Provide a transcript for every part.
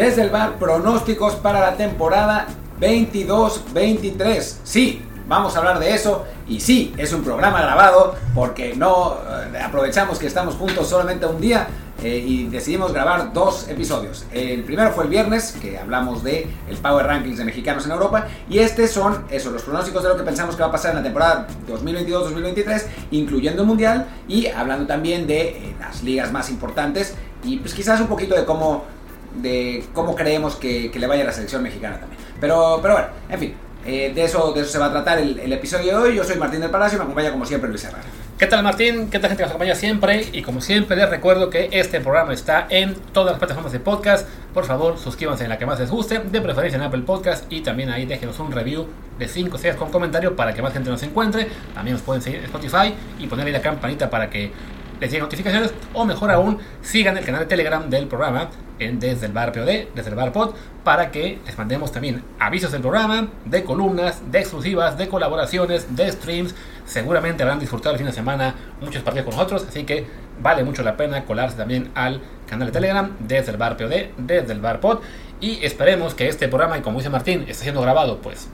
desde el bar pronósticos para la temporada 22-23. Sí, vamos a hablar de eso y sí, es un programa grabado porque no eh, aprovechamos que estamos juntos solamente un día eh, y decidimos grabar dos episodios. El primero fue el viernes, que hablamos de el Power Rankings de mexicanos en Europa, y este son eso, los pronósticos de lo que pensamos que va a pasar en la temporada 2022-2023, incluyendo el Mundial, y hablando también de eh, las ligas más importantes, y pues quizás un poquito de cómo, de cómo creemos que, que le vaya a la selección mexicana también. Pero, pero bueno, en fin, eh, de, eso, de eso se va a tratar el, el, episodio de hoy. Yo soy Martín del Palacio y me acompaña como siempre Luis Herrera. ¿Qué tal Martín? ¿Qué tal gente que nos acompaña siempre? Y como siempre les recuerdo que este programa está en todas las plataformas de podcast. Por favor, suscríbanse en la que más les guste, de preferencia en Apple Podcast y también ahí déjenos un review de 5 6 con comentario para que más gente nos encuentre. También nos pueden seguir en Spotify y poner ahí la campanita para que les lleguen notificaciones o mejor aún sigan el canal de Telegram del programa en, desde el bar POD, desde el bar pod, para que les mandemos también avisos del programa, de columnas, de exclusivas, de colaboraciones, de streams. Seguramente habrán disfrutado el fin de semana muchos partidos con nosotros, así que vale mucho la pena colarse también al canal de Telegram desde el bar POD, desde el bar pod y esperemos que este programa, y como dice Martín, está siendo grabado pues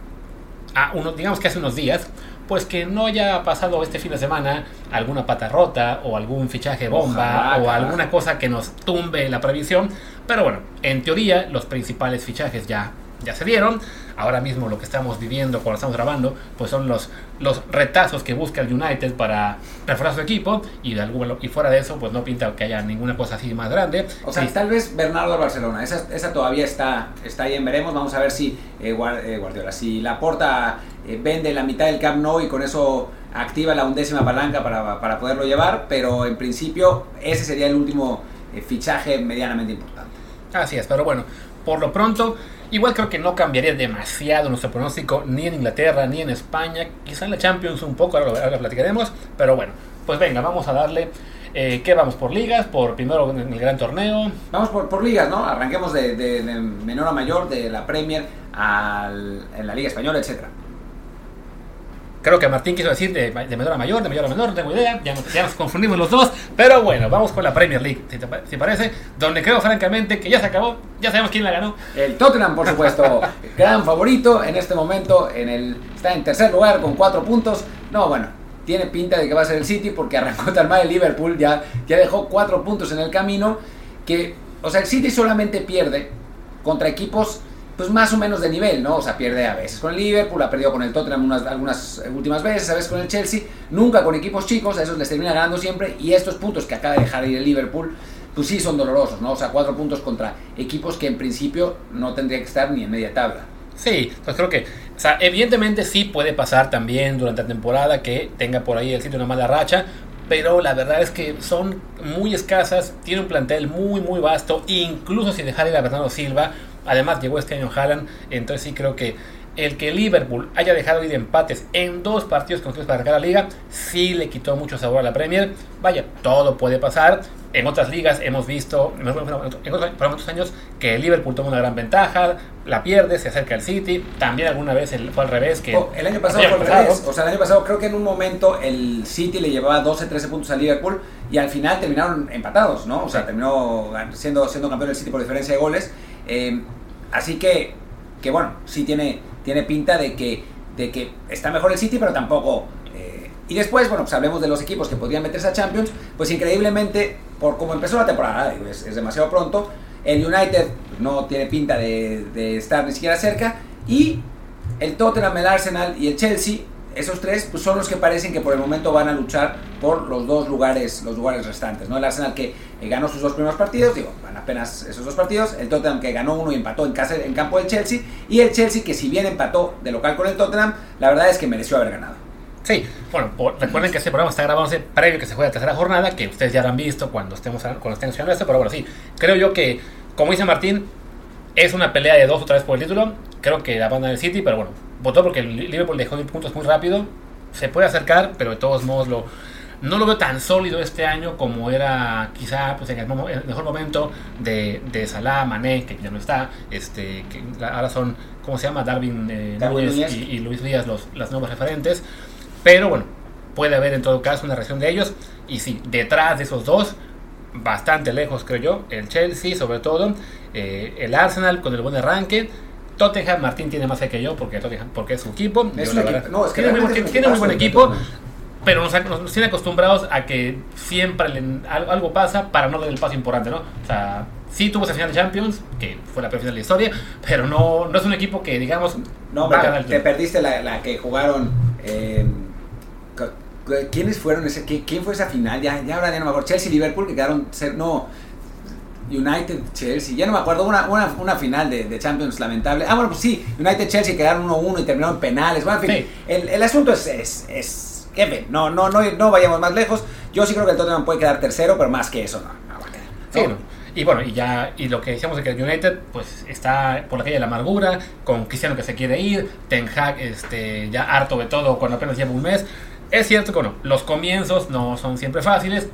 a uno, digamos que hace unos días, pues que no haya pasado este fin de semana alguna pata rota o algún fichaje bomba Ojalá, o alguna cosa que nos tumbe la previsión. Pero bueno, en teoría los principales fichajes ya, ya se dieron. Ahora mismo lo que estamos viviendo cuando estamos grabando, pues son los, los retazos que busca el United para reforzar su equipo y, de algún, y fuera de eso, pues no pinta que haya ninguna cosa así más grande. O sea, sí. tal vez Bernardo al Barcelona, esa, esa todavía está, está ahí en veremos. Vamos a ver si eh, Guardiola, si la porta eh, vende la mitad del Camp Nou y con eso activa la undécima palanca para, para poderlo llevar, pero en principio ese sería el último eh, fichaje medianamente importante. Así es, pero bueno, por lo pronto, igual creo que no cambiaría demasiado nuestro pronóstico ni en Inglaterra ni en España, quizá en la Champions un poco, ahora lo, ahora lo platicaremos, pero bueno, pues venga, vamos a darle eh, ¿Qué vamos por ligas? Por primero en el gran torneo. Vamos por, por ligas, ¿no? Arranquemos de, de, de, menor a mayor, de la Premier al, en la Liga Española, etcétera. Creo que Martín quiso decir de, de, menor a mayor, de mayor a menor, no tengo idea, ya nos, ya nos, confundimos los dos, pero bueno, vamos con la Premier League, si te si parece, donde creo francamente que ya se acabó, ya sabemos quién la ganó. El Tottenham, por supuesto, gran favorito en este momento, en el, está en tercer lugar con cuatro puntos, no, bueno, tiene pinta de que va a ser el City porque arrancó tan mal el Liverpool, ya, ya dejó cuatro puntos en el camino, que, o sea, el City solamente pierde contra equipos pues más o menos de nivel, ¿no? O sea, pierde a veces con el Liverpool, ha perdido con el Tottenham unas, algunas últimas veces, a veces con el Chelsea, nunca con equipos chicos, a esos les termina ganando siempre, y estos puntos que acaba de dejar ir el Liverpool, pues sí son dolorosos, ¿no? O sea, cuatro puntos contra equipos que en principio no tendría que estar ni en media tabla. Sí, pues creo que, o sea, evidentemente sí puede pasar también durante la temporada que tenga por ahí el sitio una mala racha, pero la verdad es que son muy escasas, tiene un plantel muy muy vasto, incluso si dejar ir a Bernardo Silva, además llegó este año Haaland, entonces sí creo que el que Liverpool haya dejado ir empates en dos partidos consecutivos para ganar la liga, sí le quitó mucho sabor a la Premier. Vaya, todo puede pasar. En otras ligas hemos visto, en otros, por muchos años, que el Liverpool toma una gran ventaja, la pierde, se acerca al City. También alguna vez fue al revés. Que oh, el año pasado fue al revés. O sea, el año pasado creo que en un momento el City le llevaba 12, 13 puntos al Liverpool y al final terminaron empatados, ¿no? O sea, terminó siendo, siendo campeón el City por diferencia de goles. Eh, así que, que bueno, sí tiene tiene pinta de que, de que está mejor el City, pero tampoco... Eh, y después, bueno, pues hablemos de los equipos que podrían meterse a Champions, pues increíblemente, por como empezó la temporada, es, es demasiado pronto, el United no tiene pinta de, de, estar ni siquiera cerca, y el Tottenham, el Arsenal y el Chelsea, esos tres pues son los que parecen que por el momento van a luchar por los dos lugares, los lugares restantes, ¿no? El Arsenal que eh, ganó sus dos primeros partidos, digo, van apenas esos dos partidos, el Tottenham que ganó uno y empató en, casa, en campo del Chelsea, y el Chelsea que si bien empató de local con el Tottenham, la verdad es que mereció haber ganado. Sí, bueno, por, recuerden que este programa está grabándose previo que se juegue la tercera jornada, que ustedes ya lo han visto cuando estemos cuando estén escuchando esto, pero bueno, sí, creo yo que, como dice Martín, es una pelea de dos o tres por el título, creo que la banda del City, pero bueno, votó porque el Liverpool dejó de puntos muy rápido, se puede acercar, pero de todos modos lo, no lo veo tan sólido este año como era quizá pues, en el, el mejor momento de, de, Salah, Mané, que ya no está, este, que ahora son, ¿cómo se llama? Darwin, eh, Darwin Núñez y, y, Luis Díaz los, las nuevos referentes, pero bueno, puede haber en todo caso una reacción de ellos, y sí, detrás de esos dos, bastante lejos creo yo, el Chelsea sobre todo, Eh, el Arsenal con el buen arranque. Tottenham, Martín tiene más fe que yo porque, Tottenham, porque es su equipo. Es un equipo- verdad, no, es que tiene muy, buen- tiene muy equipo, pero nos, nos tiene acostumbrados a que siempre le- algo pasa para no dar el paso importante, ¿no? O sea, sí tuvo esa final de Champions, que fue la peor final de la historia, pero no, no es un equipo que, digamos, No, va te perdiste la, la que jugaron. eh, ¿Quiénes fueron ese? ¿Quién fue esa final? Ya, ya ahora ya no me acuerdo. Chelsea Liverpool que quedaron no United Chelsea, ya no me acuerdo, una, una, una final de, de Champions lamentable. Ah, bueno, pues sí, United Chelsea quedaron 1-1 y terminaron en penales. Bueno, en fin, Sí. el, el asunto es, es, es no, no, no, no vayamos más lejos. Yo sí creo que el Tottenham puede quedar tercero, pero más que eso no, no va a quedar. Sí, ¿no? ¿no? Y bueno, y ya, y lo que decíamos de que el United, pues está por la calle de la amargura, con Cristiano que se quiere ir, Ten Hag este, ya harto de todo cuando apenas lleva un mes. Es cierto que bueno, los comienzos no son siempre fáciles.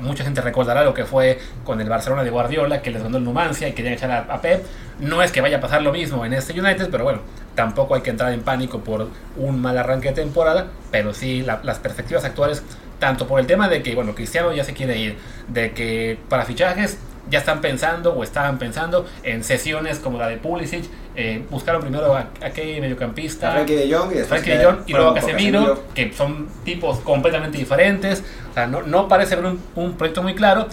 Mucha gente recordará lo que fue con el Barcelona de Guardiola, que les ganó el Numancia y querían echar a, a Pep. No es que vaya a pasar lo mismo en este United, pero bueno, tampoco hay que entrar en pánico por un mal arranque de temporada. Pero sí, la- las perspectivas actuales, tanto por el tema de que, bueno, Cristiano ya se quiere ir, de que para fichajes ya están pensando o estaban pensando en sesiones como la de Pulisic. eh, buscaron primero a, a qué mediocampista. A Frankie de Jong y después Frankie de quedaron- Jong y fueron luego con Casemiro, que son tipos completamente diferentes. O sea, no, no parece haber un, un proyecto muy claro.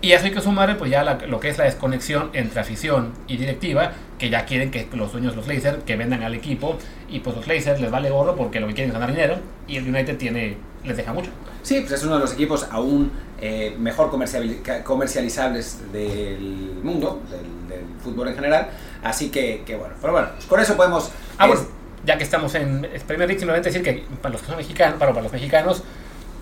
Y eso hay que sumarle pues ya la- lo que es la desconexión entre afición y directiva, que ya quieren que los dueños, los Lakers, que vendan al equipo. Y pues los Lakers les vale gorro porque lo que quieren es ganar dinero. Y el United tiene les deja mucho. Sí, pues es uno de los equipos aún eh, mejor comercializables del mundo, del, del fútbol en general. Así que, que bueno, pero bueno, pues con eso podemos... Ah, es- bueno, ya que estamos en el Premier League, simplemente decir que para los que son mexicanos, para, para los mexicanos,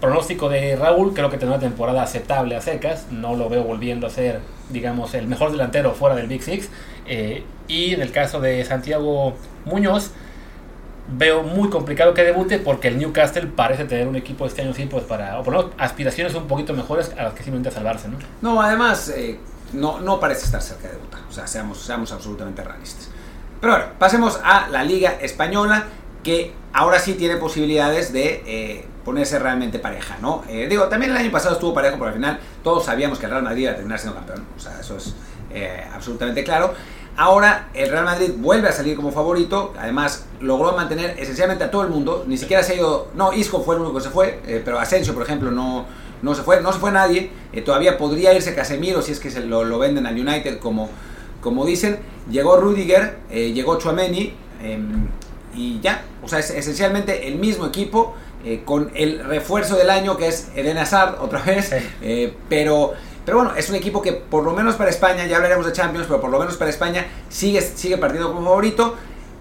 pronóstico de Raúl, creo que tendrá una temporada aceptable a secas. No lo veo volviendo a ser, digamos, el mejor delantero fuera del Big Six. Eh, y en el caso de Santiago Muñoz, veo muy complicado que debute porque el Newcastle parece tener un equipo este año sí, pues para, aspiraciones un poquito mejores a las que simplemente salvarse, ¿no? No, además, eh, no, no parece estar cerca de debutar. O sea, seamos, seamos absolutamente realistas. Pero bueno, pasemos a la Liga Española, que ahora sí tiene posibilidades de eh, ponerse realmente pareja, ¿no? Eh, digo, también el año pasado estuvo parejo, pero al final todos sabíamos que el Real Madrid iba a terminar siendo campeón. O sea, eso es absolutamente claro. Ahora el Real Madrid vuelve a salir como favorito, además logró mantener esencialmente a todo el mundo, ni siquiera se ha ido, no, Isco fue el único que se fue, eh, pero Asensio, por ejemplo, no, no se fue, no se fue nadie, eh, todavía podría irse Casemiro si es que se lo, lo venden al United como, como dicen, llegó Rudiger, eh, llegó Chouameni, eh, y ya, o sea, es esencialmente el mismo equipo, eh, con el refuerzo del año que es Eden Hazard otra vez, pero, pero bueno, es un equipo que por lo menos para España, ya hablaremos de Champions, pero por lo menos para España sigue, sigue partiendo como favorito.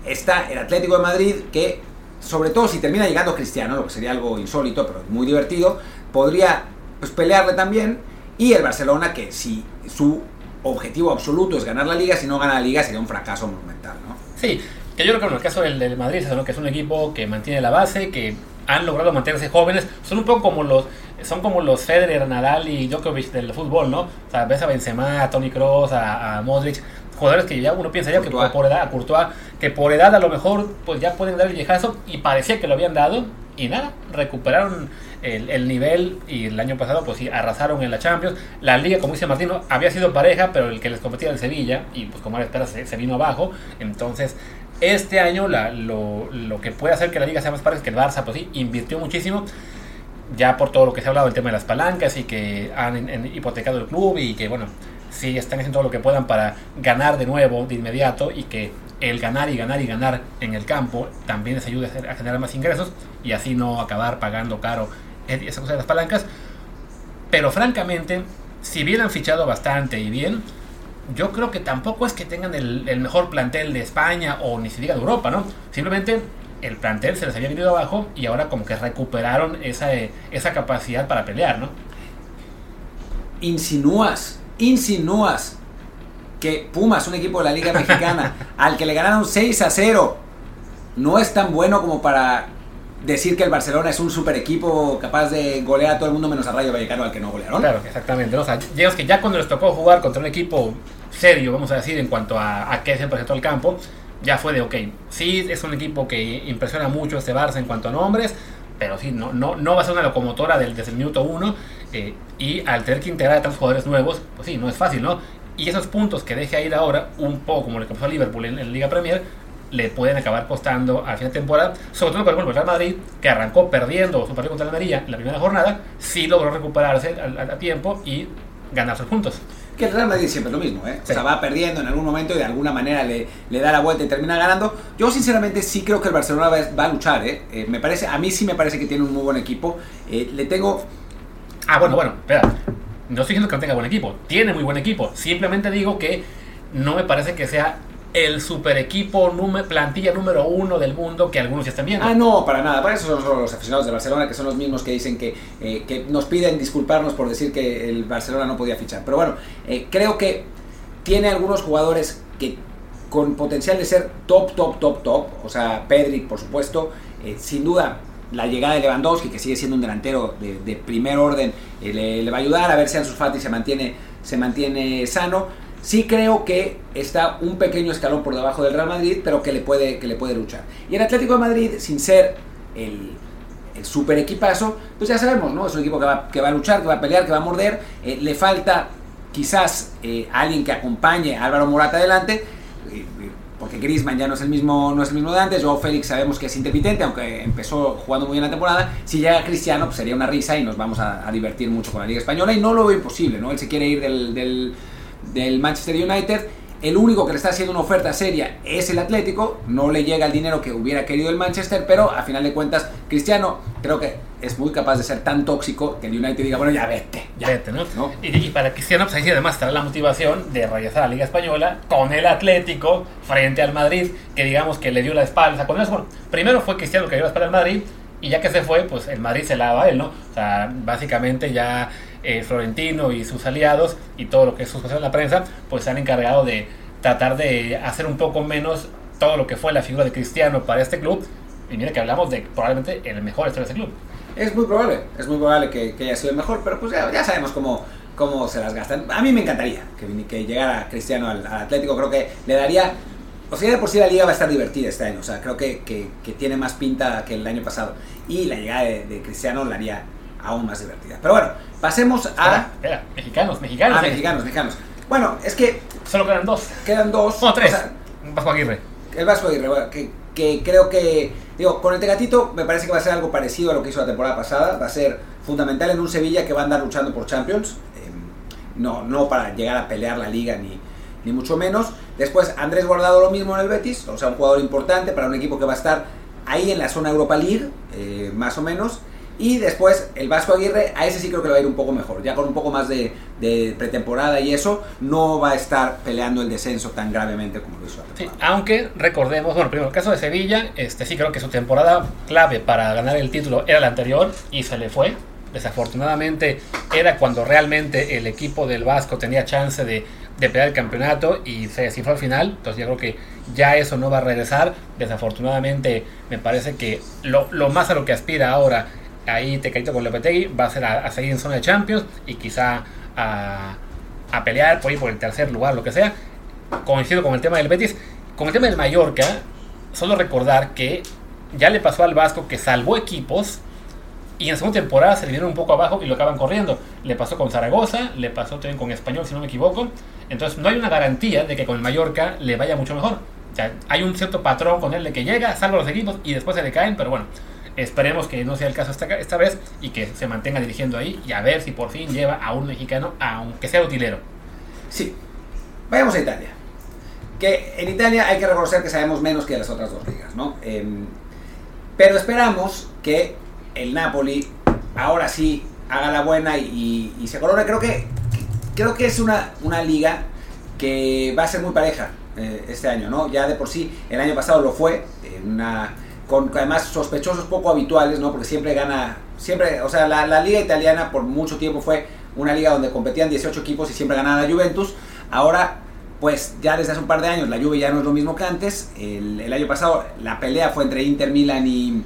Está el Atlético de Madrid, que sobre todo si termina llegando Cristiano, lo que sería algo insólito, pero muy divertido, podría pues, pelearle también. Y el Barcelona, que si su objetivo absoluto es ganar la liga, si no gana la liga sería un fracaso monumental, ¿no? Sí, que yo creo que en el caso del, del Madrid que es un equipo que mantiene la base, que han logrado mantenerse jóvenes, son un poco como los son como los Federer, Nadal y Djokovic del fútbol, ¿no? O sea, ves a Benzema, a Toni Kroos, a, a Modric, jugadores que ya uno piensa ya que Courtois. por, por edad, a Courtois, que por edad a lo mejor pues ya pueden dar el viejazo y parecía que lo habían dado y nada, recuperaron el, el nivel y el año pasado pues sí, arrasaron en la Champions. La liga, como dice Martino, había sido pareja, pero el que les competía era el Sevilla y pues como era se, se vino abajo. Entonces, este año la- lo, lo que puede hacer que la liga sea más pareja es que el Barça pues sí, invirtió muchísimo ya por todo lo que se ha hablado, el tema de las palancas y que han hipotecado el club y que, bueno, sí están haciendo todo lo que puedan para ganar de nuevo, de inmediato, y que el ganar y ganar y ganar en el campo también les ayude a generar más ingresos y así no acabar pagando caro esa cosa de las palancas. Pero francamente, si bien han fichado bastante y bien, yo creo que tampoco es que tengan el, el mejor plantel de España o ni se diga de Europa, ¿no? Simplemente el plantel se les había venido abajo y ahora como que recuperaron esa, eh, esa capacidad para pelear, ¿no? Insinúas, insinúas que Pumas, un equipo de la Liga Mexicana, al que le ganaron 6 a 0, no es tan bueno como para decir que el Barcelona es un super equipo capaz de golear a todo el mundo menos a Rayo Vallecano al que no golearon. Claro, exactamente. O sea, digamos que ya cuando les tocó jugar contra un equipo serio, vamos a decir, en cuanto a, a qué se presentó al campo, ya fue de ok. Sí, es un equipo que impresiona mucho este Barça en cuanto a nombres, pero sí, no, no, no va a ser una locomotora del, desde el minuto uno. eh, y al tener que integrar a tantos jugadores nuevos, pues sí, no es fácil, ¿no? Y esos puntos que deje ir ahora, un poco como le pasó a Liverpool en, la Liga Premier, le pueden acabar costando al fin de temporada. Sobre todo, por ejemplo, el Real Madrid, que arrancó perdiendo su partido contra la Almería en la primera jornada, sí logró recuperarse a, tiempo y ganar sus puntos. Que el Real Madrid siempre es lo mismo, ¿eh? O sea, va perdiendo en algún momento y de alguna manera le, le, da la vuelta y termina ganando. Yo sinceramente sí creo que el Barcelona va, a luchar, ¿eh? ¿eh? Me parece, a mí sí me parece que tiene un muy buen equipo. Eh, le tengo... Ah, bueno, bueno, espera. No estoy diciendo que no tenga buen equipo. Tiene muy buen equipo. Simplemente digo que no me parece que sea el super equipo, plantilla número uno del mundo que algunos ya están viendo. Ah, no, para nada. Para eso son los aficionados de Barcelona, que son los mismos que dicen que, eh, que nos piden disculparnos por decir que el Barcelona no podía fichar. Pero bueno, eh, creo que tiene algunos jugadores que con potencial de ser top, top, top, top. O sea, Pedri, por supuesto. Eh, sin duda, la llegada de Lewandowski, que sigue siendo un delantero de, primer orden, le, le, va a ayudar a ver si Ansu Fati se mantiene, se mantiene sano sí creo que está un pequeño escalón por debajo del Real Madrid, pero que le puede, que le puede luchar. Y el Atlético de Madrid, sin ser el, el super equipazo, pues ya sabemos, ¿no? Es un equipo que va, que va a luchar, que va a pelear, que va a morder. Eh, le falta quizás eh, alguien que acompañe a Álvaro Morata adelante. Eh, porque Griezmann ya no es el mismo no es el mismo de antes, Joao Félix sabemos que es intermitente, aunque empezó jugando muy bien la temporada, si llega Cristiano pues sería una risa y nos vamos a, divertir mucho con la Liga Española y no lo veo imposible, ¿no? Él se quiere ir del del Manchester United. El único que le está haciendo una oferta seria es el Atlético. No le llega el dinero que hubiera querido el Manchester, pero a final de cuentas, Cristiano creo que es muy capaz de ser tan tóxico que el United diga, bueno, ya vete. Ya. Vete, ¿no? Y, para Cristiano, pues ahí además estará la motivación de regresar a la Liga Española con el Atlético frente al Madrid, que digamos que le dio la espalda. Con eso, primero fue Cristiano que dio la espalda al Madrid, y ya que se fue, pues el Madrid se la daba a él, ¿no? O sea, básicamente ya eh, Florentino y sus aliados y todo lo que es en la prensa, pues se han encargado de tratar de hacer un poco menos todo lo que fue la figura de Cristiano para este club. Y mira que hablamos de probablemente el mejor de este club. Es muy probable, es muy probable que, haya sido el mejor, pero pues ya, sabemos cómo, cómo se las gastan. A mí me encantaría que, que llegara Cristiano al, Atlético, creo que le daría o sea, de por sí la liga va a estar divertida este año. O sea, creo que, que, tiene más pinta que el año pasado. Y la llegada de, de, Cristiano la haría aún más divertida. Pero bueno, pasemos a. Espera, mexicanos, mexicanos. Ah, mexicanos, mexicanos. Bueno, es que. Solo quedan dos. Quedan dos. No, tres. Vasco Aguirre. El Vasco Aguirre, que, que creo que. Digo, con el Tegatito me parece que va a ser algo parecido a lo que hizo la temporada pasada. Va a ser fundamental en un Sevilla que va a andar luchando por Champions. Em, no, no para llegar a pelear la liga ni, ni mucho menos. Después Andrés Guardado lo mismo en el Betis, o sea, un jugador importante para un equipo que va a estar ahí en la zona Europa League, eh, más o menos. Y después el Vasco Aguirre, a ese sí creo que le va a ir un poco mejor, ya con un poco más de, pretemporada y eso, no va a estar peleando el descenso tan gravemente como lo hizo sí, aunque recordemos, bueno, primero el caso de Sevilla, este sí creo que su temporada clave para ganar el título era la anterior y se le fue. Desafortunadamente era cuando realmente el equipo del Vasco tenía chance de, de pelear el campeonato y se descifró al final. Entonces yo creo que ya eso no va a regresar. Desafortunadamente me parece que lo, lo más a lo que aspira ahora ahí te caído con Lopetegui, va a a, seguir en zona de Champions y quizá a, a, pelear por ahí por el tercer lugar, lo que sea. Coincido con el tema del Betis. Con el tema del Mallorca, solo recordar que ya le pasó al Vasco que salvó equipos y en segunda temporada se le dieron un poco abajo y lo acaban corriendo. Le pasó con Zaragoza, le pasó también con Español, si no me equivoco. Entonces no hay una garantía de que con el Mallorca le vaya mucho mejor. Hay un cierto patrón con él de que llega, salva los equipos y después se le caen, pero bueno, Esperemos que no sea el caso esta, esta vez y que se mantenga dirigiendo ahí y a ver si por fin lleva a un mexicano, aunque sea utilero. Sí. Vayamos a Italia. Que en Italia hay que reconocer que sabemos menos que las otras dos ligas, ¿no? Em, pero esperamos que el Napoli ahora sí haga la buena y, se corone. Creo que, creo que es una, una liga que va a ser muy pareja eh, este año, ¿no? Ya de por sí, el año pasado lo fue, una con además sospechosos poco habituales, ¿no? Porque siempre gana, siempre, o sea, la, liga italiana por mucho tiempo fue una liga donde competían 18 equipos y siempre ganaba la Juventus. Ahora, pues ya desde hace un par de años la Juve ya no es lo mismo que antes. El, año pasado la pelea fue entre Inter, Milan y,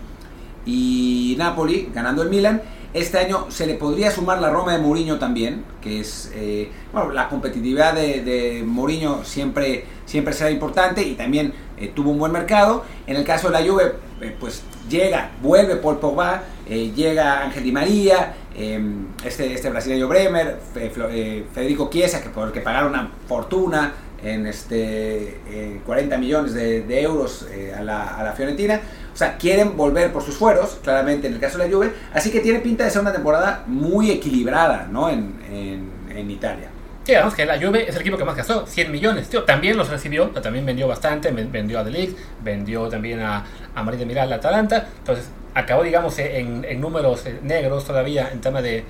y Napoli, ganando el Milan. Este año se le podría sumar la Roma de Mourinho también, que es, eh, bueno, la competitividad de, de Mourinho siempre, siempre será importante y también eh, tuvo un buen mercado. En el caso de la Juve, eh, pues llega, vuelve Paul Pogba, llega Ángel Di María, em, este, este brasileño Bremer, eh, Federico Chiesa, que por que pagaron una fortuna en este 40 millones de, euros a, la, a, la, Fiorentina. O sea, quieren volver por sus fueros, claramente en el caso de la Juve, así que tiene pinta de ser una temporada muy equilibrada ¿no? en, en Italia. Sí, además que la Juve es el equipo que más gastó, 100 millones. Tío, también los recibió, también vendió bastante, vendió a The vendió también a, a María de Miral, a Atalanta. Entonces, acabó, digamos, en, en números eh, negros todavía en tema de,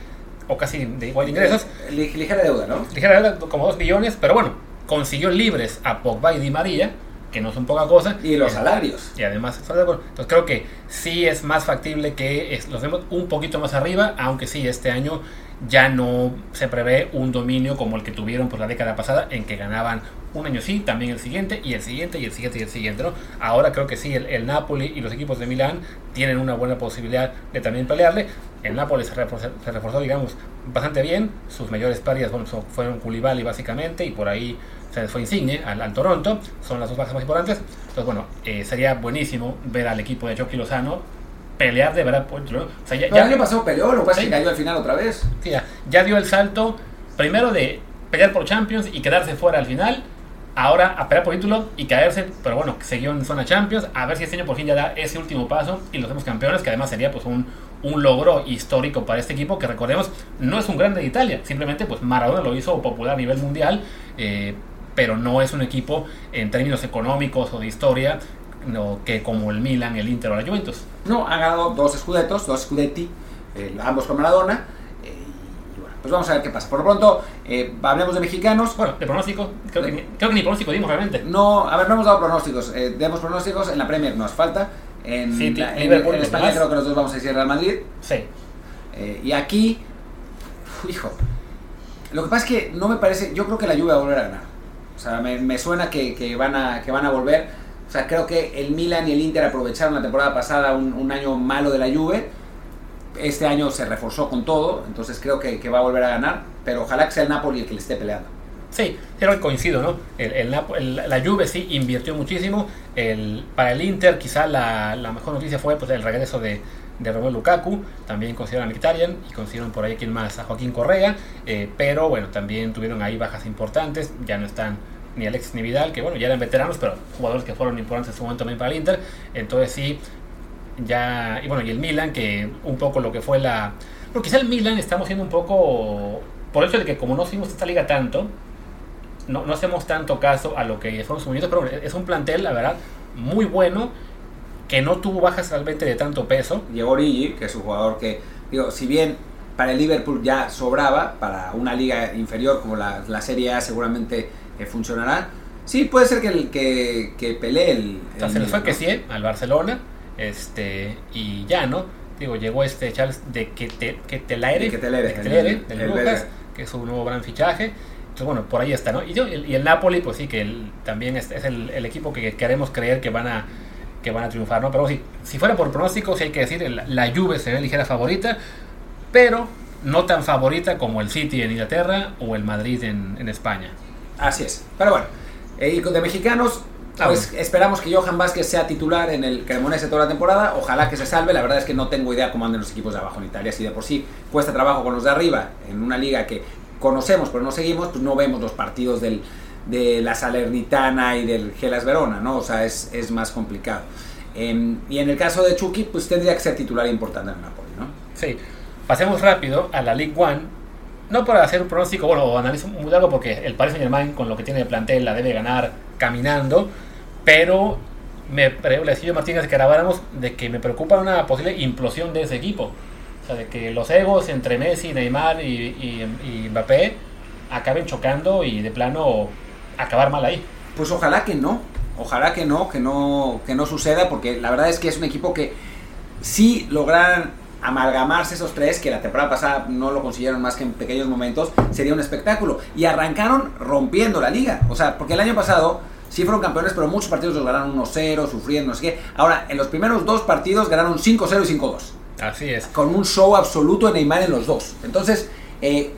o casi de igual ingresos. Ligera deuda, ¿no? Ligera deuda, como 2 millones, pero bueno, consiguió libres a Pogba y Di María, que no son poca cosa. Y los salarios. Y además, entonces creo que sí es más factible que los vemos un poquito más arriba, aunque sí, este año ya no se prevé un dominio como el que tuvieron por la década pasada, en que ganaban un año sí, también el siguiente, y el siguiente, y el siguiente, y el siguiente. ¿no? Ahora creo que sí, el, Napoli y los equipos de Milán tienen una buena posibilidad de también pelearle. El Napoli se reforzó, digamos, bastante bien. Sus mayores pérdidas bueno, fueron Koulibaly básicamente, y por ahí se fue Insigne al, Toronto. Son las dos bajas más importantes. Entonces, bueno, eh, sería buenísimo ver al equipo de Chucky Lozano pelear de verdad por ¿no? o sea, ya, el año pasado peleó, lo que pasa es que cayó al final otra vez. Sí, ya, dio el salto primero de pelear por Champions y quedarse fuera al final. Ahora a pelear por título y caerse, pero bueno, siguió en zona Champions. A ver si este año por fin ya da ese último paso y los hacemos campeones, que además sería pues un, un logro histórico para este equipo que recordemos no es un grande de Italia, simplemente pues Maradona lo hizo popular a nivel mundial, eh, pero no es un equipo en términos económicos o de historia no, que como el Milan, el Inter o la Juventus. No, han ganado dos escudetos, dos scudetti, eh, ambos con Maradona. Eh, y bueno, pues vamos a ver qué pasa. Por lo pronto, eh, hablemos de mexicanos. Bueno, de pronóstico, creo, que, ni, creo que ni pronóstico dimos realmente. No, a ver, no hemos dado pronósticos. demos pronósticos, en la Premier nos falta. En, en, España creo que nosotros vamos a decir Real Madrid. Sí. y aquí, hijo, lo que pasa es que no me parece, yo creo que la lluvia va a volver a ganar. O sea, me, me suena que, que, van a, que van a volver o sea, creo que el Milan y el Inter aprovecharon la temporada pasada un, año malo de la Juve. Este año se reforzó con todo, entonces creo que, va a volver a ganar, pero ojalá que sea el Napoli el que le esté peleando. Sí, creo que coincido, ¿no? El, la Juve sí invirtió muchísimo. El, para el Inter quizá la, mejor noticia fue pues, el regreso de, de Romelu Lukaku, también consiguieron a Mkhitaryan y consiguieron por ahí quien más, a Joaquín Correa, eh, pero bueno, también tuvieron ahí bajas importantes, ya no están ni Alex ni Vidal, que bueno, ya eran veteranos, pero jugadores que fueron importantes en su momento también para el Inter. Entonces sí, ya, y bueno, y el Milan, que un poco lo que fue la... Bueno, quizá el Milan estamos siendo un poco, por el hecho de que como no seguimos esta liga tanto, no, no hacemos tanto caso a lo que fueron sus pero es un plantel, la verdad, muy bueno, que no tuvo bajas realmente de tanto peso. Llegó Origi, que es un jugador que, digo, si bien para el Liverpool ya sobraba, para una liga inferior como la, la Serie A seguramente funcionará. Sí, puede ser que, el, que, que pelee el. se le fue que sí, al Barcelona. Este, y ya, ¿no? Digo, llegó este Charles de que te, que te la que te de del Lucas, que es un nuevo gran fichaje. Entonces, bueno, por ahí está, ¿no? Y, yo, y el Napoli, pues sí, que también es, es el, el, equipo que queremos creer que van a que van a triunfar, ¿no? Pero sí, si fuera por pronóstico, sí hay que decir, la, la Juve sería ligera favorita, pero no tan favorita como el City en Inglaterra o el Madrid en, en España. Así es. Pero bueno, eh, y de mexicanos, ah, pues esperamos que Johan Vázquez sea titular en el Cremonese toda la temporada. Ojalá que se salve. La verdad es que no tengo idea cómo andan los equipos de abajo en Italia. Si de por sí cuesta trabajo con los de arriba en una liga que conocemos pero no seguimos, pues no vemos los partidos del, de la Salernitana y del Gelas Verona, ¿no? O sea, es, es más complicado. Em, y en el caso de Chucky, pues tendría que ser titular importante en Napoli, ¿no? Sí. Pasemos rápido a la League One no para hacer un pronóstico, bueno, o análisis muy largo porque el Paris Saint Germain con lo que tiene de plantel la debe ganar caminando, pero me le decía Martínez que grabáramos de que me preocupa una posible implosión de ese equipo. O sea, de que los egos entre Messi, Neymar y, y, Mbappé acaben chocando y de plano acabar mal ahí. Pues ojalá que no, ojalá que no, que no, que no suceda, porque la verdad es que es un equipo que sí logran amalgamarse esos tres, que la temporada pasada no lo consiguieron más que en pequeños momentos, sería un espectáculo. Y arrancaron rompiendo la liga. O sea, porque el año pasado sí fueron campeones, pero muchos partidos los ganaron 1-0, sufriendo, no sé qué. Ahora, en los primeros dos partidos ganaron 5-0 y 5-2. Así es. Con un show absoluto de Neymar en los dos. Entonces, eh,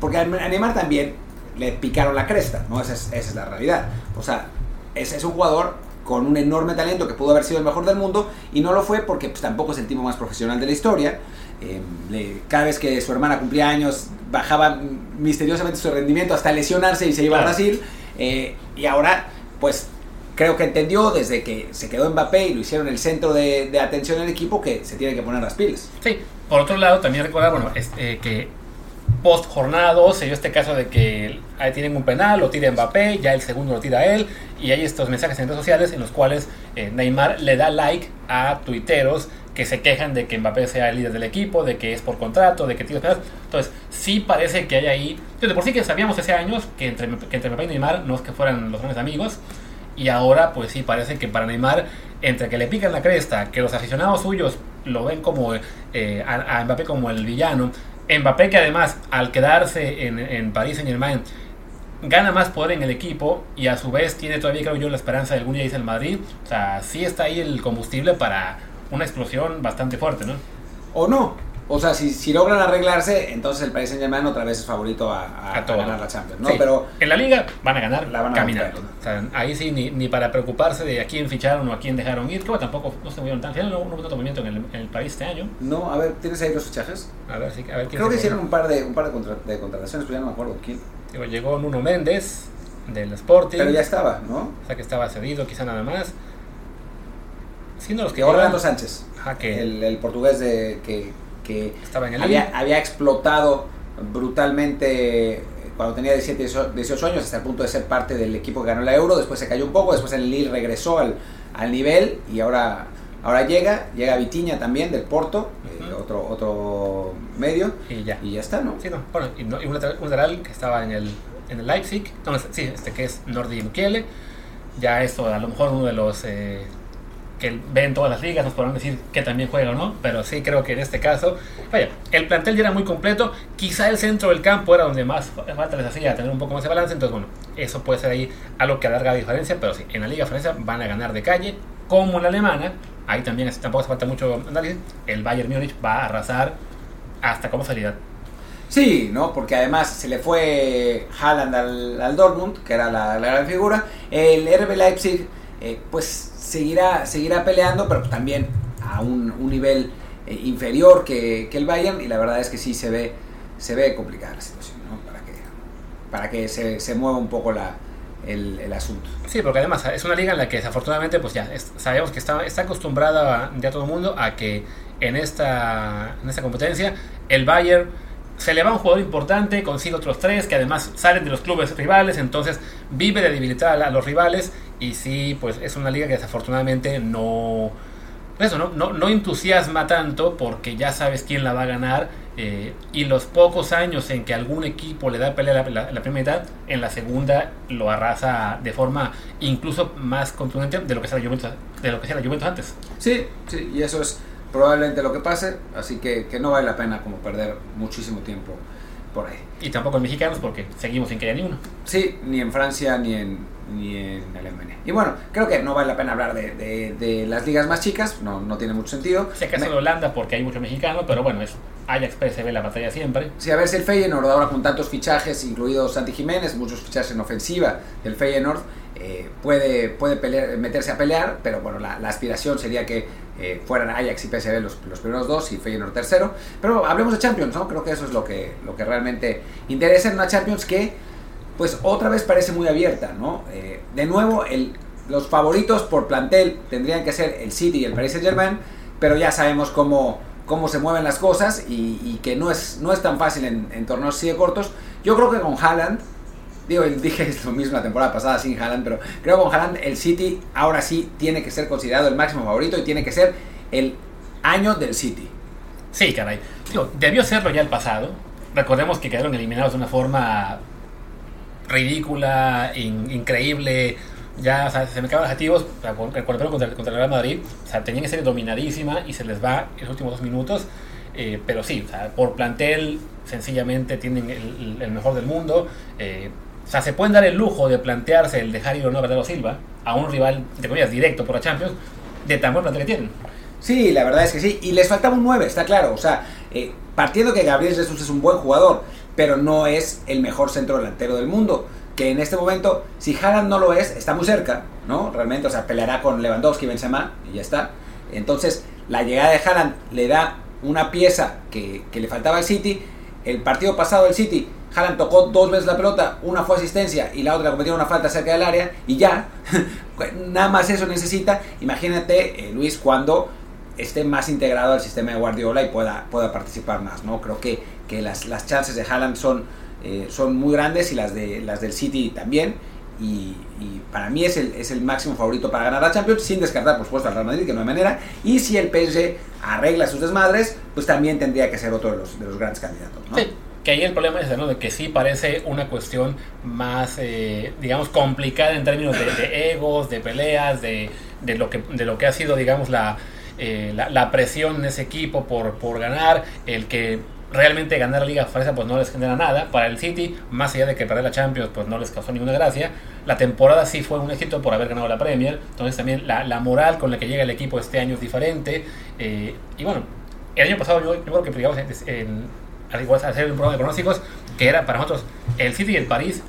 porque a Neymar también le picaron la cresta, ¿no? Esa es, esa es la realidad. O sea, ese es un jugador con un enorme talento que pudo haber sido el mejor del mundo y no lo fue porque pues, tampoco es el tipo más profesional de la historia. Eh, cada vez que su hermana cumplía años bajaba misteriosamente su rendimiento hasta lesionarse y se iba a Brasil. Eh, y ahora, pues creo que entendió desde que se quedó Mbappé y lo hicieron el centro de, de atención del equipo que se tiene que poner las pilas. Sí, por otro lado, también recordar bueno, este, que post jornada se dio este caso de que ahí tienen un penal, lo tira Mbappé, ya el segundo lo tira él, y hay estos mensajes en redes sociales en los cuales eh, Neymar le da like a tuiteros que se quejan de que Mbappé sea el líder del equipo, de que es por contrato, de que tiene penales. Entonces, sí parece que hay ahí. De por sí que sabíamos ese años que entre, que entre Mbappé y Neymar no es que fueran los grandes amigos. Y ahora, pues sí, parece que para Neymar, entre que le pican la cresta, que los aficionados suyos lo ven como eh, a, Mbappé como el villano, Mbappé que además al quedarse en, en París Saint Germain gana más poder en el equipo y a su vez tiene todavía creo yo la esperanza de algún día irse al Madrid, o sea, sí está ahí el combustible para una explosión bastante fuerte, ¿no? O no, o sea, si, si, logran arreglarse, entonces el Paris Saint Germain otra vez es favorito a, a, ganar la Champions, ¿no? Pero en la liga van a ganar la van a caminando. O sea, ahí sí, ni, ni, para preocuparse de a quién ficharon o a quién dejaron ir, que tampoco no se movieron tan. hubo tanto movimiento en el, en el, país este año. No, a ver, ¿tienes ahí los fichajes? A ver, sí, a ver Creo que hicieron un par de, un par de, de contrataciones, pero ya no me acuerdo quién. Digo, llegó Nuno Méndez del Sporting. Pero ya estaba, ¿no? O sea, que estaba cedido, quizá nada más. Siendo los que. Orlando Sánchez. Ajá, que el, el portugués de que que había, había, explotado brutalmente cuando tenía 17, 18 años, hasta el punto de ser parte del equipo que ganó la Euro, después se cayó un poco, después el Lille regresó al, al nivel y ahora, ahora llega, llega Vitiña también del Porto, eh, otro, otro medio, y ya. y ya está, ¿no? Sí, no. Bueno, y, un, lateral, que estaba en el, en el Leipzig, sí, este que es Nordi Mukiele, ya esto a lo mejor uno de los... Eh, que ven todas las ligas, nos podrán decir que también juega o no, pero sí creo que en este caso, vaya, el plantel ya era muy completo, quizá el centro del campo era donde más falta les hacía tener un poco más de balance, entonces bueno, eso puede ser ahí algo que alarga la diferencia, pero sí, en la Liga Francesa van a ganar de calle, como en la alemana, ahí también tampoco hace falta mucho análisis, el Bayern Múnich va a arrasar hasta como salida. Sí, ¿no? Porque además se le fue Haaland al, al Dortmund, que era la, gran figura. El RB Leipzig, eh, pues seguirá, seguirá peleando, pero también a un, nivel eh, inferior que, que, el Bayern y la verdad es que sí se ve, se ve complicada la situación. Para que, para que se, se mueva un poco la, el, el, asunto. Sí, porque además es una liga en la que desafortunadamente pues ya sabemos que está, está acostumbrada ya todo el mundo a que en esta, en esta competencia el Bayern se le va un jugador importante, consigue otros tres que además salen de los clubes rivales, entonces vive de debilitar a los rivales y sí, pues es una liga que desafortunadamente no, eso, no, no, no entusiasma tanto porque ya sabes quién la va a ganar eh, y los pocos años en que algún equipo le da pelea la, la, la, primera mitad, en la segunda lo arrasa de forma incluso más contundente de lo que sea la Juventus, de lo que sea la Juventus antes. Sí, sí, y eso es probablemente lo que pase, así que, que no vale la pena como perder muchísimo tiempo por ahí. Y tampoco en mexicanos porque seguimos sin que haya ni uno. Sí, ni en Francia ni en, ni en Alemania. Y bueno, creo que no vale la pena hablar de, de, de las ligas más chicas, no, no tiene mucho sentido. Si acaso Me... de Holanda porque hay mucho mexicano, pero bueno, es Ajax PSV la batalla siempre. Sí, a ver si el Feyenoord ahora con tantos fichajes, incluido Santi Jiménez, muchos fichajes en ofensiva del Feyenoord, eh, puede, puede pelear, meterse a pelear, pero bueno, la, la aspiración sería que eh, fueran Ajax y PSV los, los, primeros dos y Feyenoord tercero. Pero hablemos de Champions, ¿no? Creo que eso es lo que, lo que realmente interesa en una Champions que, pues otra vez parece muy abierta, ¿no? Eh, de nuevo, el, los favoritos por plantel tendrían que ser el City y el Paris Saint Germain, pero ya sabemos cómo, cómo se mueven las cosas y, que no es, no es tan fácil en, en torneos así de cortos. Yo creo que con Haaland Digo, dije lo mismo la temporada pasada sin Haaland, pero creo que con Haaland el City ahora sí tiene que ser considerado el máximo favorito y tiene que ser el año del City. Sí, caray. Digo, debió serlo ya el pasado. Recordemos que quedaron eliminados de una forma ridícula, in, increíble. Ya o sea, se me acaban los adjetivos. Sea, contra, contra, el Real Madrid, o sea, tenían que ser dominadísima y se les va en los últimos dos minutos. Eh, pero sí, o sea, por plantel, sencillamente tienen el, el mejor del mundo. Eh, o sea, se pueden dar el lujo de plantearse el dejar ir o no a Bernardo Silva a un rival, de comillas, directo por la Champions, de tan buen plantel que tienen. Sí, la verdad es que sí. Y les faltaba un 9, está claro. O sea, eh, partiendo que Gabriel Jesús es un buen jugador, pero no es el mejor centro delantero del mundo. que en este momento, si Haaland no lo es, está muy cerca, ¿no? Realmente, o sea, peleará con Lewandowski, Benzema, y ya está. Entonces, la llegada de Haaland le da una pieza que, que le faltaba al City. El partido pasado del City, Haaland tocó dos veces la pelota, una fue asistencia y la otra cometió una falta cerca del área, y ya, nada más eso necesita. Imagínate, eh, Luis, cuando esté más integrado al sistema de Guardiola y pueda, pueda participar más, ¿no? Creo que, que las, las chances de Haaland son, eh, son muy grandes y las, de, las del City también. Y, para mí es el, es el máximo favorito para ganar la Champions, sin descartar, por supuesto, al Real Madrid, que no hay manera. Y si el PSG arregla sus desmadres, pues también tendría que ser otro de los, de los grandes candidatos. Sí. Que ahí el problema es ¿no? de que sí parece una cuestión más, eh, digamos, complicada en términos de, de egos, de peleas, de, de, lo que, de lo que ha sido, digamos, la, eh, la, la, presión en ese equipo por, por ganar, el que realmente ganar la Liga Francesa pues no les genera nada. Para el City, más allá de que perder la Champions pues no les causó ninguna gracia. La temporada sí fue un éxito por haber ganado la Premier. Entonces también la, la moral con la que llega el equipo este año es diferente. Eh, y bueno, el año pasado yo, yo creo que digamos, en, al igual hacer un programa de pronósticos que era para nosotros el City y el París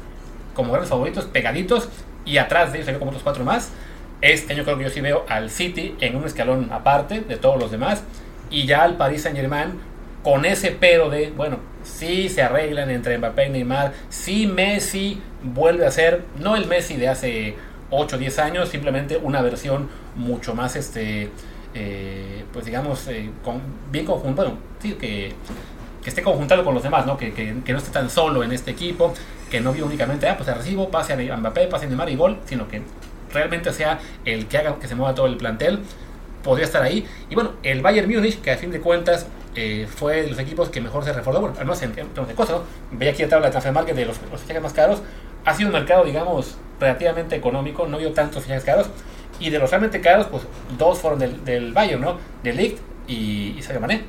como grandes favoritos pegaditos y atrás de ellos había como otros cuatro más. Este año creo que yo sí veo al City en un escalón aparte de todos los demás y ya al Paris Saint Germain con ese pero de, bueno, sí se arreglan entre Mbappé y Neymar, sí Messi vuelve a ser, no el Messi de hace 8 o 10 años, simplemente una versión mucho más, este, eh, pues digamos, eh, con, bien conjunto, bueno, que, que esté conjuntado con los demás, ¿no? Que, que, que, no esté tan solo en este equipo, que no viva únicamente, ah, pues recibo, pase a Mbappé, pase a Neymar y gol, sino que realmente sea el que haga que se mueva todo el plantel, podría estar ahí. Y bueno, el Bayern Múnich, que a fin de cuentas eh, fue de los equipos que mejor se reforzó, bueno, al menos en términos de cosas, ¿no? Veía aquí la tabla de transfer market de los, los fichajes más caros, ha sido un mercado, digamos, relativamente económico, no vio tantos fichajes caros, y de los realmente caros, pues dos fueron del, del Bayern, ¿no? De Ligt y, y Sadio Mané.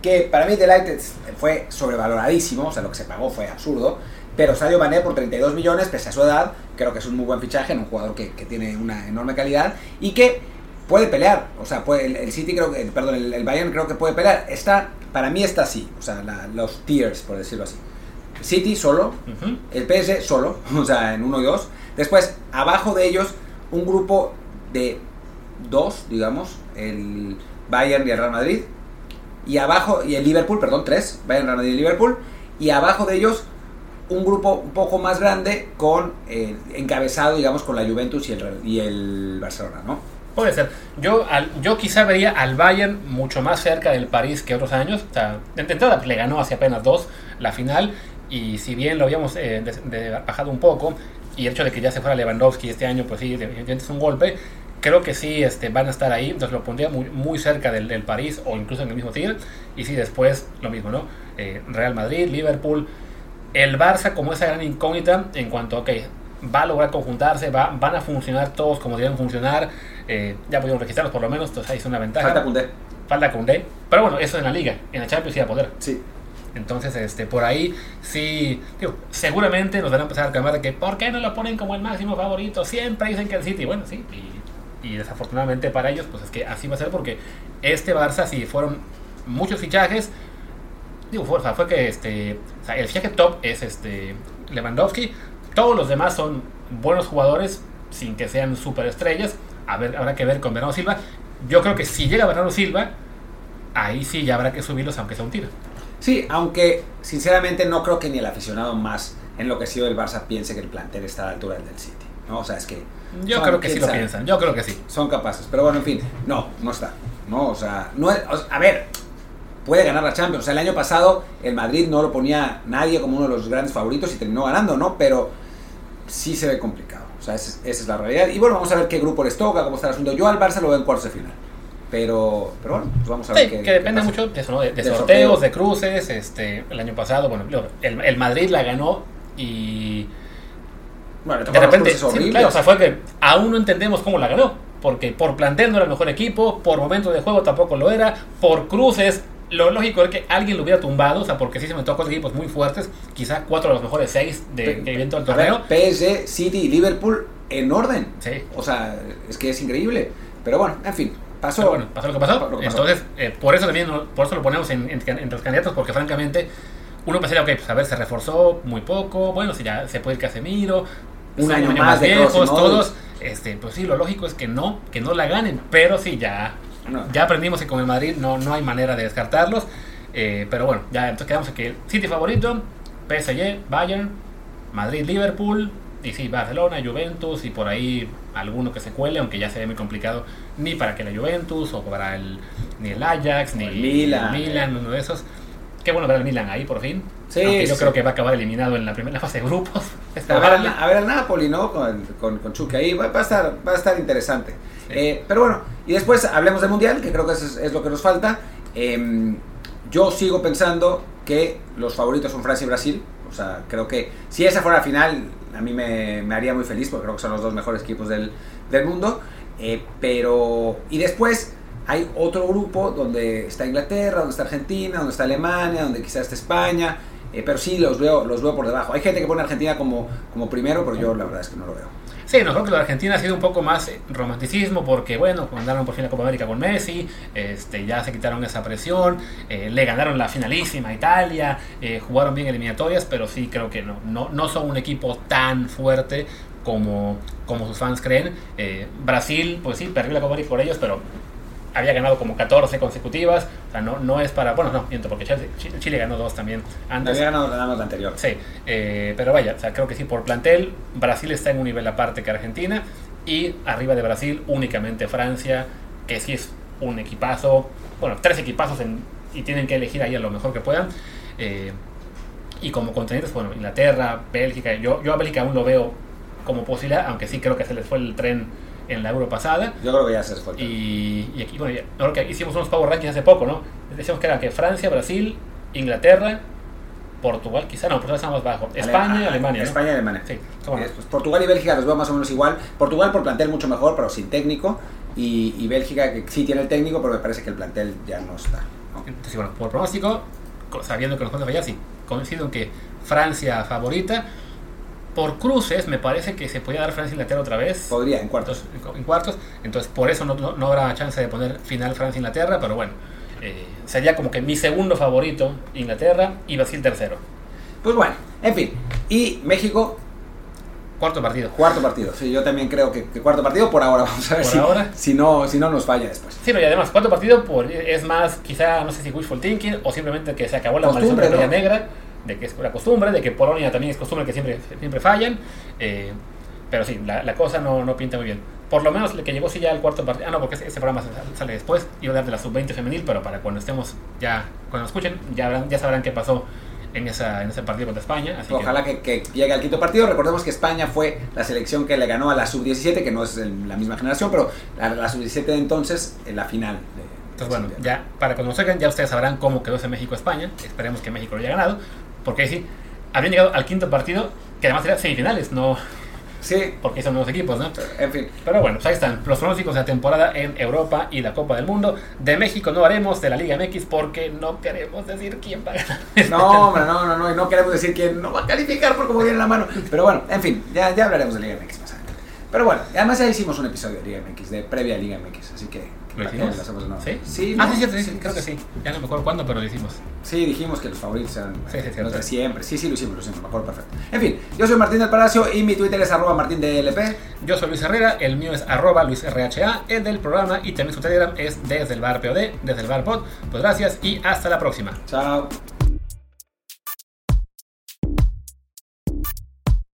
Que para mí Delighted fue sobrevaloradísimo, o sea, lo que se pagó fue absurdo, pero Sadio Mané por 32 millones, pese a su edad, creo que es un muy buen fichaje, un jugador que, que tiene una enorme calidad y que puede pelear, o sea, puede, el, el, City creo que, perdón, el, el, Bayern creo que puede pelear, está, para mí está así, o sea, la, los tiers, por decirlo así. City solo, uh -huh. el PSG solo, o sea, en uno y dos. Después, abajo de ellos, un grupo de dos, digamos, el Bayern y el Real Madrid. Y abajo, y el Liverpool, perdón, tres, Bayern, Real Madrid y Liverpool. Y abajo de ellos, un grupo un poco más grande con eh, encabezado, digamos, con la Juventus y el, y el Barcelona, ¿no? Puede ser. Yo, yo quizá vería al Bayern mucho más cerca del París que otros años. O sea, entrada le ganó hace apenas dos la final. Y si bien lo habíamos eh, bajado un poco, y el hecho de que ya se fuera Lewandowski este año, pues sí, es un golpe. Creo que sí este, van a estar ahí. Entonces lo pondría muy, muy cerca del, del París o incluso en el mismo tier. Y sí, después lo mismo, ¿no? Eh, Real Madrid, Liverpool. El Barça como esa gran incógnita en cuanto a, ok, va a lograr conjuntarse, va, van a funcionar todos como deben funcionar. Eh, ya pudieron registrarlos por lo menos, entonces ahí es una ventaja. Falta Cundé. Falta Cundé. Pero bueno, eso en la liga, en la Champions iba a poder. Sí. Entonces, este, por ahí sí, digo, seguramente nos van a empezar a reclamar de que ¿por qué no lo ponen como el máximo favorito? Siempre dicen que el City, bueno, sí, y, y desafortunadamente para ellos, pues es que así va a ser porque este Barça, si fueron muchos fichajes, digo, fue, fue que este, o sea, el fichaje top es este Lewandowski, todos los demás son buenos jugadores sin que sean superestrellas. A ver, habrá que ver con Bernardo Silva. Yo creo que si llega Bernardo Silva, ahí sí ya habrá que subirlos aunque sea un tiro. Sí, aunque sinceramente no creo que ni el aficionado más enloquecido del Barça piense que el plantel está a la altura del del City. ¿no? O sea, es que... Yo creo que sí lo piensan, yo creo que sí. Son capaces, pero bueno, en fin, no, no está. No, o sea, no es, a ver, puede ganar la Champions. O sea, el año pasado el Madrid no lo ponía nadie como uno de los grandes favoritos y terminó ganando, ¿no? Pero sí se ve complicado. O sea, esa, es la realidad. Y bueno, vamos a ver qué grupo les toca, cómo está el asunto. Yo al Barça lo veo en cuartos de final. Pero, pero bueno, pues vamos a ver sí, qué, que depende qué mucho de, eso, ¿no? de, de, de sorteos, sorteo. de cruces. Este, el año pasado, bueno, el, el Madrid la ganó y. Bueno, de repente, sí, claro, o sea, fue que aún no entendemos cómo la ganó. Porque por plantel no era el mejor equipo, por momento de juego tampoco lo era, por cruces lo lógico es que alguien lo hubiera tumbado, o sea, porque sí se me tocó equipos muy fuertes, quizá cuatro de los mejores seis de, de evento del torneo. Ver, PSG, City y Liverpool en orden. Sí. O sea, es que es increíble. Pero bueno, en fin, pasó. Bueno, pasó lo que pasó. Lo que pasó. Entonces, eh, por eso también, por eso lo ponemos en, en, entre los candidatos, porque francamente, uno pensaría, ok, pues a ver, se reforzó muy poco, bueno, si ya se puede ir Casemiro, Un son año más de viejos, todos, este, pues sí, lo lógico es que no, que no la ganen, pero sí, ya, No. ya aprendimos que con el Madrid no, no hay manera de descartarlos, eh, pero bueno, ya entonces quedamos que el City favorito, PSG, Bayern, Madrid, Liverpool, y sí, Barcelona, Juventus y por ahí alguno que se cuele, aunque ya se ve muy complicado ni para que la Juventus o para el ni el Ajax ni el Milan. el Milan, uno de esos. Qué bueno ver al Milan ahí por fin. Sí, aunque yo sí. creo que va a acabar eliminado en la primera fase de grupos. A ver, a ver al Napoli, ¿no? Con, con, con Chucky ahí, va, va a estar, va a estar interesante. Eh, pero bueno, y después hablemos del Mundial, que creo que es lo que nos falta. Em, yo sigo pensando que los favoritos son Francia y Brasil. O sea, creo que si esa fuera la final, a mí me, me haría muy feliz, porque creo que son los dos mejores equipos del, del mundo. Eh, pero, y después hay otro grupo donde está Inglaterra, donde está Argentina, donde está Alemania, donde quizás está España. eh, pero sí los veo, los veo por debajo. Hay gente que pone a Argentina como, como primero, pero yo la verdad es que no lo veo. Sí, no, creo que de Argentina ha sido un poco más eh, romanticismo porque, bueno, ganaron por fin la Copa América con Messi, este, ya se quitaron esa presión, eh, le ganaron la finalísima a Italia, eh, jugaron bien eliminatorias, pero sí creo que no, no, no son un equipo tan fuerte como, como sus fans creen. Brasil, pues sí, perdió la Copa América por ellos, pero había ganado como 14 consecutivas, o sea, no, no es para, bueno, no, miento, porque Chile, Chile- ganó dos también antes. Había ganado, ganado la anterior. Sí, eh, pero vaya, o sea, creo que sí, por plantel, Brasil está en un nivel aparte que Argentina y arriba de Brasil únicamente Francia, que sí es un equipazo, bueno, tres equipazos en- y tienen que elegir ahí a lo mejor que puedan. eh, y como continentes, bueno, Inglaterra, Bélgica, yo, yo a Bélgica aún lo veo como posibilidad, aunque sí creo que se les fue el tren en la Euro pasada. Yo creo que ya se les fue. Y, y aquí, bueno, ahora que hicimos unos Power Rankings hace poco, ¿no? Decíamos que eran que Francia, Brasil, Inglaterra, Portugal, quizá no, Portugal está más bajo. España y Ale- Alemania. ¿no? España y Alemania. Sí, bueno, después Portugal y Bélgica los veo más o menos igual. Portugal por plantel mucho mejor, pero sin técnico. Y, y Bélgica que sí tiene el técnico, pero me parece que el plantel ya no está. ¿no? entonces, bueno, por pronóstico, co- sabiendo que nos vamos a fallar, sí, coincido en que Francia favorita. Por cruces, me parece que se podía dar Francia e Inglaterra otra vez. Podría, en cuartos. Entonces, en cuartos. Entonces, por eso no, no, no habrá chance de poner final Francia-Inglaterra, pero bueno, eh, sería como que mi segundo favorito Inglaterra y Brasil tercero. Pues bueno, en fin. Y México, Cuarto partido. cuarto partido. Sí, yo también creo que, que cuarto partido por ahora. Vamos a ver Por si, ahora. si, no, si no nos falla después. Sí, no, y además, cuarto partido por, es más, quizá, no sé si wishful thinking o simplemente que se acabó la maldición de la Negra, de que es la costumbre, de que Polonia también es costumbre que siempre, siempre fallan. eh, pero sí, la, la cosa no, no pinta muy bien. Por lo menos el que llegó sí ya al cuarto partido. Ah, no, porque ese, ese programa sale, después. Iba a dar de la sub-20 femenil, pero para cuando estemos ya, cuando escuchen, ya, habrán- ya sabrán qué pasó en, esa, en ese partido contra España. Así que- Ojalá que, que llegue al quinto partido. Recordemos que España fue la selección que le ganó a la sub-17, que no es el- la misma generación, pero la, la sub-17 de entonces, en la final. de- Entonces, bueno, ya para cuando nos oigan, ya ustedes sabrán cómo quedó ese México-España. Esperemos que México lo haya ganado. Porque sí, habían llegado al quinto partido, que además era semifinales, no Sí, porque son nuevos equipos, ¿no? en fin. Pero bueno, pues ahí están los pronósticos de la temporada en Europa y la Copa del Mundo. De México no haremos, de la Liga MX, porque no queremos decir quién va a ganar. No, hombre, no, no, no, y no queremos decir quién no va a calificar por cómo viene la mano. Pero bueno, en fin, ya, ya hablaremos de Liga MX más adelante. Pero bueno, además ya hicimos un episodio de Liga MX, de previa Liga MX, así que... ¿Lo ¿para qué hicimos? ¿Sí? Sí, ah, ¿no? sí, cierto, sí, creo que sí. Ya no me acuerdo cuándo, pero lo hicimos. Sí, dijimos que los favoritos eran Sí, sí, cierto. los de siempre. Sí, sí, lo hicimos, lo hicimos, me acuerdo perfecto. En fin, yo soy Martín del Palacio y mi Twitter es arroba martindlp. Yo soy Luis Herrera, el mío es arroba luisrha, el del programa y también su Telegram es desde el bar POD, desde el bar pod. Pues gracias y hasta la próxima. Chao.